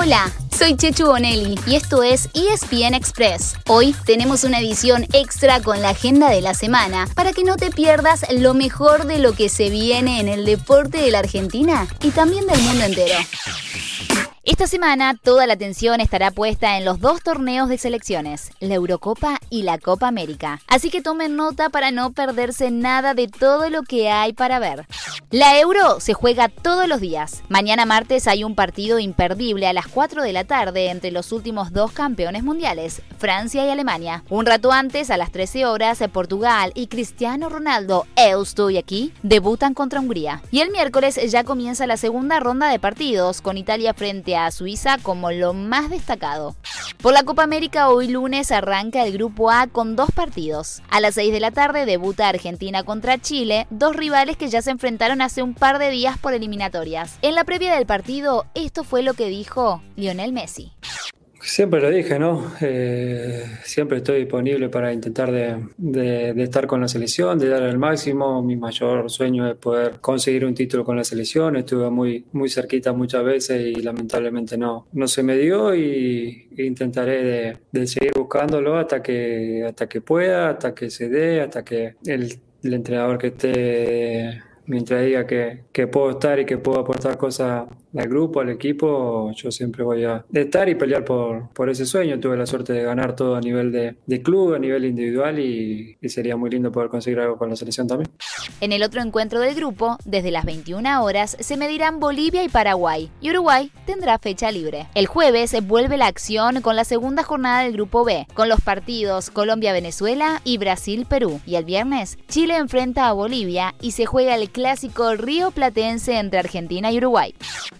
Hola, soy Chechu Bonelli y esto es ESPN Express. Hoy tenemos una edición extra con la agenda de la semana para que no te pierdas lo mejor de lo que se viene en el deporte de la Argentina y también del mundo entero. Esta semana toda la atención estará puesta en los dos torneos de selecciones, la Eurocopa y la Copa América. Así que tomen nota para no perderse nada de todo lo que hay para ver. La Euro se juega todos los días. Mañana martes hay un partido imperdible a las 4 de la tarde entre los últimos dos campeones mundiales, Francia y Alemania. Un rato antes, a las 13 horas, Portugal y Cristiano Ronaldo, estoy aquí, debutan contra Hungría. Y el miércoles ya comienza la segunda ronda de partidos, con Italia frente a Suiza como lo más destacado. Por la Copa América hoy lunes arranca el Grupo A con dos partidos. A las 6 de la tarde debuta Argentina contra Chile, dos rivales que ya se enfrentaron hace un par de días por eliminatorias. En la previa del partido, esto fue lo que dijo Lionel Messi. Siempre lo dije, ¿no? Eh, siempre estoy disponible para intentar de, estar con la selección, de dar el máximo. Mi mayor sueño es poder conseguir un título con la selección. Estuve muy, muy cerquita muchas veces y lamentablemente no, no se me dio y intentaré de, seguir buscándolo hasta que, hasta que pueda, hasta que se dé, hasta que el, el entrenador que esté mientras diga que, que, puedo estar y que puedo aportar cosas al grupo, al equipo, yo siempre voy a estar y pelear por, por ese sueño. Tuve la suerte de ganar todo a nivel de, de club, a nivel individual y, y, sería muy lindo poder conseguir algo con la selección también. En el otro encuentro del grupo, desde las 21 horas, se medirán Bolivia y Paraguay y Uruguay tendrá fecha libre. El jueves vuelve la acción con la segunda jornada del grupo B, con los partidos Colombia-Venezuela y Brasil-Perú. Y el viernes, Chile enfrenta a Bolivia y se juega el clásico río platense entre Argentina y Uruguay.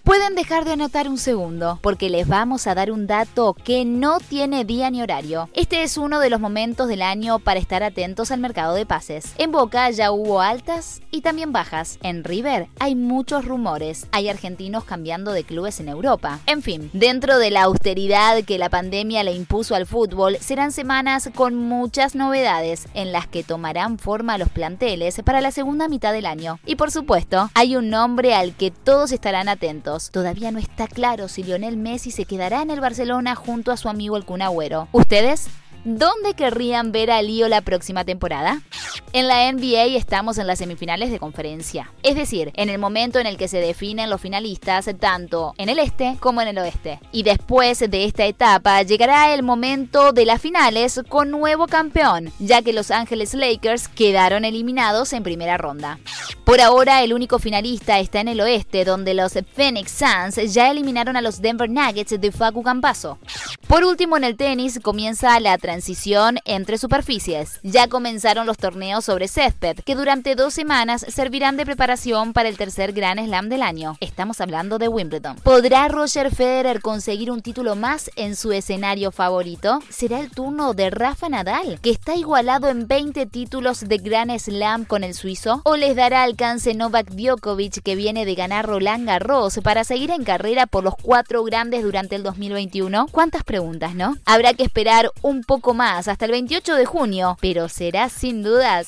Pueden dejar de anotar un segundo, porque les vamos a dar un dato que no tiene día ni horario. Este es uno de los momentos del año para estar atentos al mercado de pases. En Boca ya hubo altas y también bajas. En River hay muchos rumores. Hay argentinos cambiando de clubes en Europa. En fin, dentro de la austeridad que la pandemia le impuso al fútbol, serán semanas con muchas novedades en las que tomarán forma los planteles para la segunda mitad del año. Y por supuesto, hay un nombre al que todos estarán atentos. Todavía no está claro si Lionel Messi se quedará en el Barcelona junto a su amigo el Kun ¿Ustedes? ¿Dónde querrían ver a Lío la próxima temporada? En la NBA estamos en las semifinales de conferencia, es decir, en el momento en el que se definen los finalistas tanto en el este como en el oeste. Y después de esta etapa llegará el momento de las finales con nuevo campeón, ya que Los Ángeles Lakers quedaron eliminados en primera ronda. Por ahora el único finalista está en el oeste, donde los Phoenix Suns ya eliminaron a los Denver Nuggets de Facu Campaso. Por último en el tenis comienza la transición entre superficies. Ya comenzaron los torneos sobre césped, que durante dos semanas servirán de preparación para el tercer Grand Slam del año. Estamos hablando de Wimbledon. ¿Podrá Roger Federer conseguir un título más en su escenario favorito? ¿Será el turno de Rafa Nadal, que está igualado en 20 títulos de Grand Slam con el suizo? ¿O les dará alcance Novak Djokovic, que viene de ganar Roland Garros, para seguir en carrera por los cuatro grandes durante el 2021? ¿Cuántas preguntas, no? Habrá que esperar un poco más, hasta el 28 de junio, pero será sin dudas